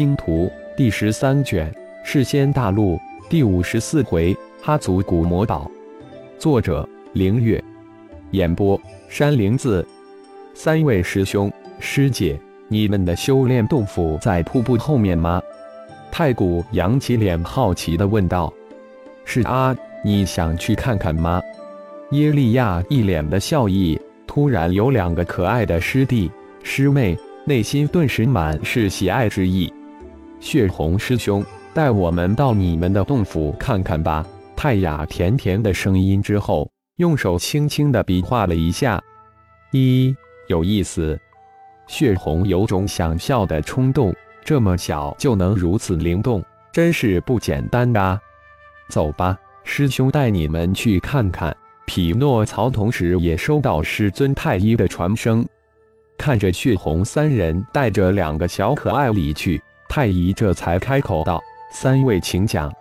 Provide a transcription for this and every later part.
星图》第十三卷，世仙大陆第五十四回，哈族古魔岛。作者：凌月。演播：山灵子。三位师兄师姐，你们的修炼洞府在瀑布后面吗？太古扬起脸，好奇地问道：“是啊，你想去看看吗？”耶利亚一脸的笑意，突然有两个可爱的师弟师妹，内心顿时满是喜爱之意。血红师兄，带我们到你们的洞府看看吧。泰雅甜甜的声音之后，用手轻轻的比划了一下，一有意思。血红有种想笑的冲动，这么小就能如此灵动，真是不简单啊！走吧，师兄带你们去看看。匹诺曹同时也收到师尊太医的传声，看着血红三人带着两个小可爱离去，太乙这才开口道：“三位请讲。”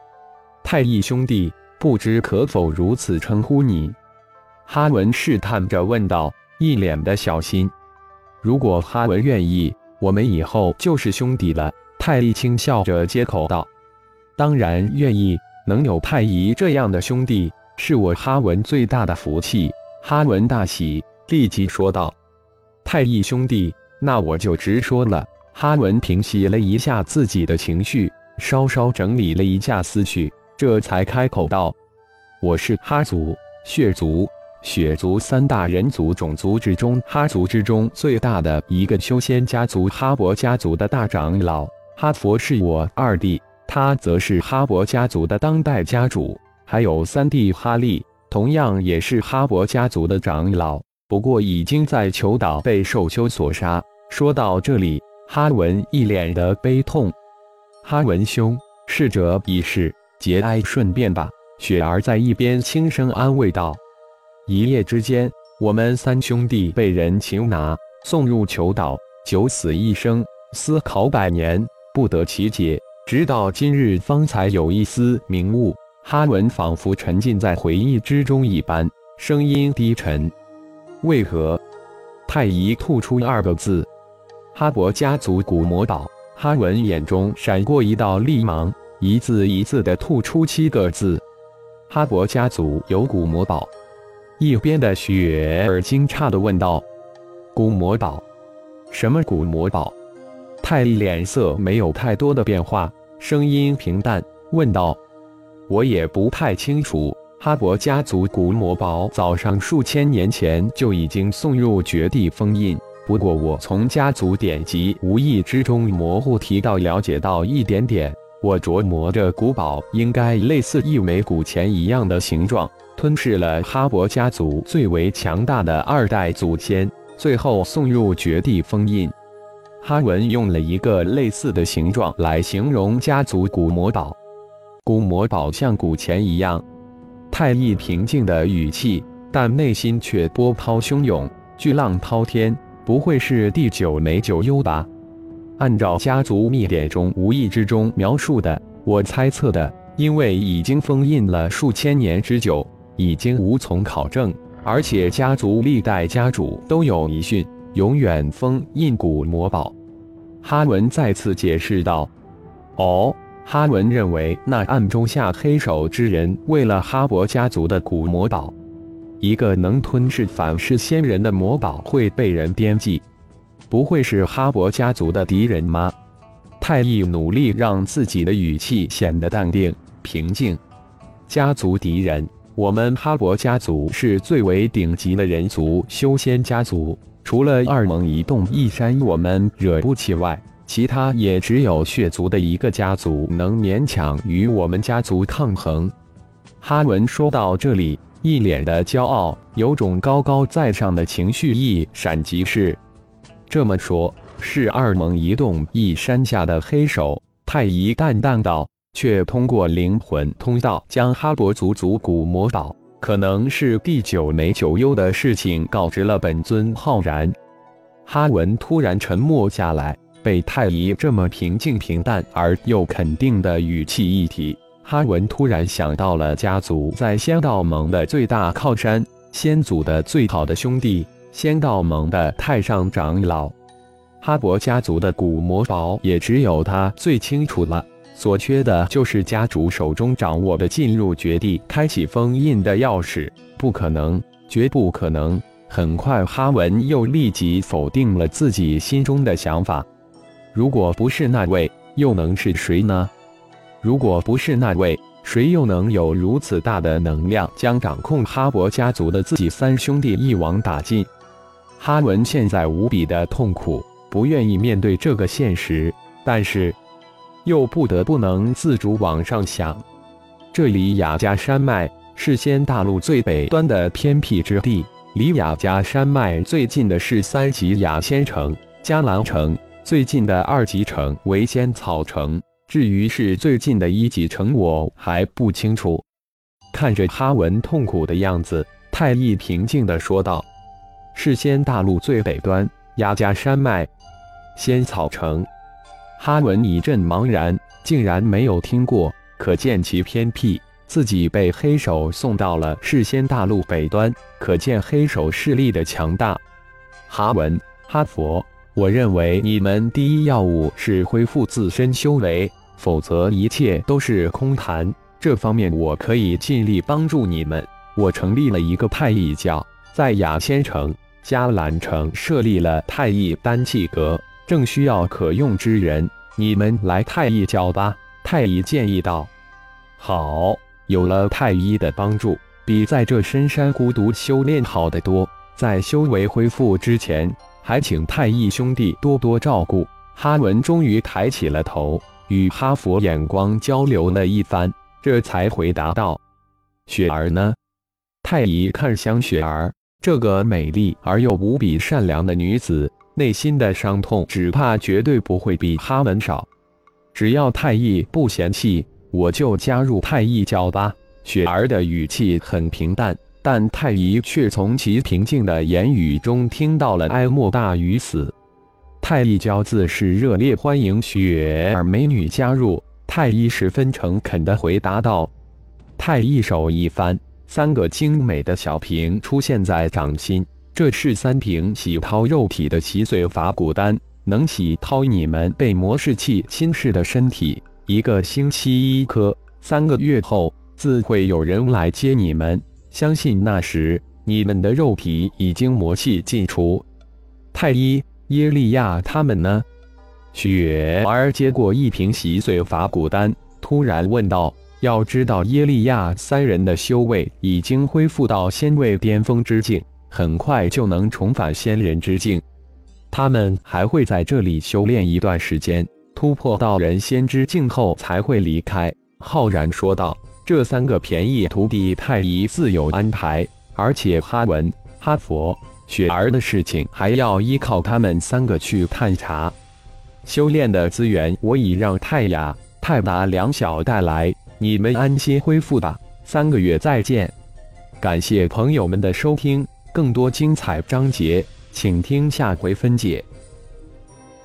太乙兄弟，不知可否如此称呼你？哈文试探着问道，一脸的小心。如果哈文愿意，我们以后就是兄弟了。太乙轻笑着接口道：“当然愿意，能有太乙这样的兄弟。”是我哈文最大的福气，哈文大喜，立即说道：“太乙兄弟，那我就直说了。”哈文平息了一下自己的情绪，稍稍整理了一下思绪，这才开口道：“我是哈族、血族、血族三大人族种族之中，哈族之中最大的一个修仙家族——哈勃家族的大长老。哈佛是我二弟，他则是哈勃家族的当代家主。”还有三弟哈利，同样也是哈勃家族的长老，不过已经在求岛被兽修所杀。说到这里，哈文一脸的悲痛。哈文兄，逝者已逝，节哀顺变吧。雪儿在一边轻声安慰道：“一夜之间，我们三兄弟被人擒拿，送入囚岛，九死一生，思考百年，不得其解，直到今日方才有一丝明悟。”哈文仿佛沉浸在回忆之中一般，声音低沉。为何？太乙吐出二个字：“哈勃家族古魔堡。”哈文眼中闪过一道厉芒，一字一字地吐出七个字：“哈勃家族有古魔堡。”一边的雪儿惊诧地问道：“古魔堡？什么古魔堡？”泰利脸色没有太多的变化，声音平淡问道。我也不太清楚，哈勃家族古魔堡早上数千年前就已经送入绝地封印。不过我从家族典籍无意之中模糊提到了解到一点点，我琢磨着古堡应该类似一枚古钱一样的形状，吞噬了哈勃家族最为强大的二代祖先，最后送入绝地封印。哈文用了一个类似的形状来形容家族古魔堡。古魔堡像古钱一样，太乙平静的语气，但内心却波涛汹涌，巨浪滔天。不会是第九枚九幽吧？按照家族秘典中无意之中描述的，我猜测的，因为已经封印了数千年之久，已经无从考证。而且家族历代家主都有遗训，永远封印古魔堡。哈文再次解释道：“哦。”哈文认为，那暗中下黑手之人为了哈勃家族的古魔堡，一个能吞噬反噬仙人的魔宝会被人编辑，不会是哈勃家族的敌人吗？太乙努力让自己的语气显得淡定平静。家族敌人，我们哈勃家族是最为顶级的人族修仙家族，除了二蒙一洞一山我们惹不起外。其他也只有血族的一个家族能勉强与我们家族抗衡。哈文说到这里，一脸的骄傲，有种高高在上的情绪一闪即逝。这么说，是二蒙一动一山下的黑手？太乙淡淡道，却通过灵魂通道将哈勃族族古魔岛，可能是第九枚九幽的事情告知了本尊浩然。哈文突然沉默下来。被太乙这么平静、平淡而又肯定的语气一提，哈文突然想到了家族在仙道盟的最大靠山，仙祖的最好的兄弟，仙道盟的太上长老。哈勃家族的古魔宝也只有他最清楚了。所缺的就是家主手中掌握的进入绝地、开启封印的钥匙。不可能，绝不可能！很快，哈文又立即否定了自己心中的想法。如果不是那位，又能是谁呢？如果不是那位，谁又能有如此大的能量，将掌控哈勃家族的自己三兄弟一网打尽？哈文现在无比的痛苦，不愿意面对这个现实，但是又不得不能自主往上想。这里雅加山脉是仙大陆最北端的偏僻之地，离雅加山脉最近的是三级雅仙城迦兰城，最近的二级城为仙草城。至于是最近的一级城，我还不清楚。看着哈文痛苦的样子，太一平静地说道。是仙大陆最北端雅加山脉仙草城，哈文一阵茫然，竟然没有听过，可见其偏僻。自己被黑手送到了世仙大陆北端，可见黑手势力的强大。哈文，哈佛，我认为你们第一要务是恢复自身修为，否则一切都是空谈。这方面我可以尽力帮助你们。我成立了一个太乙教，在雅仙城。迦兰城设立了太乙丹气阁，正需要可用之人，你们来太乙教吧。太乙建议道：“好，有了太医的帮助，比在这深山孤独修炼好得多。在修为恢复之前，还请太乙兄弟多多照顾。”哈文终于抬起了头，与哈佛眼光交流了一番，这才回答道：“雪儿呢？”太乙看向雪儿。这个美丽而又无比善良的女子，内心的伤痛只怕绝对不会比哈文少。只要太乙不嫌弃，我就加入太乙教吧。雪儿的语气很平淡，但太乙却从其平静的言语中听到了哀莫大于死。太乙教自是热烈欢迎雪儿美女加入。太医十分诚恳地回答道：“太医手一翻。”三个精美的小瓶出现在掌心，这是三瓶洗掏肉体的洗髓法骨丹，能洗掏你们被魔士气侵蚀的身体。一个星期一颗，三个月后自会有人来接你们。相信那时你们的肉体已经魔气尽除。太医耶利亚他们呢？雪儿接过一瓶洗髓法骨丹，突然问道。要知道，耶利亚三人的修为已经恢复到仙位巅峰之境，很快就能重返仙人之境。他们还会在这里修炼一段时间，突破到人仙之境后才会离开。浩然说道：“这三个便宜徒弟，太乙自有安排，而且哈文、哈佛、雪儿的事情还要依靠他们三个去探查。修炼的资源，我已让泰雅、泰达两小带来。”你们安心恢复吧，三个月再见。感谢朋友们的收听，更多精彩章节，请听下回分解。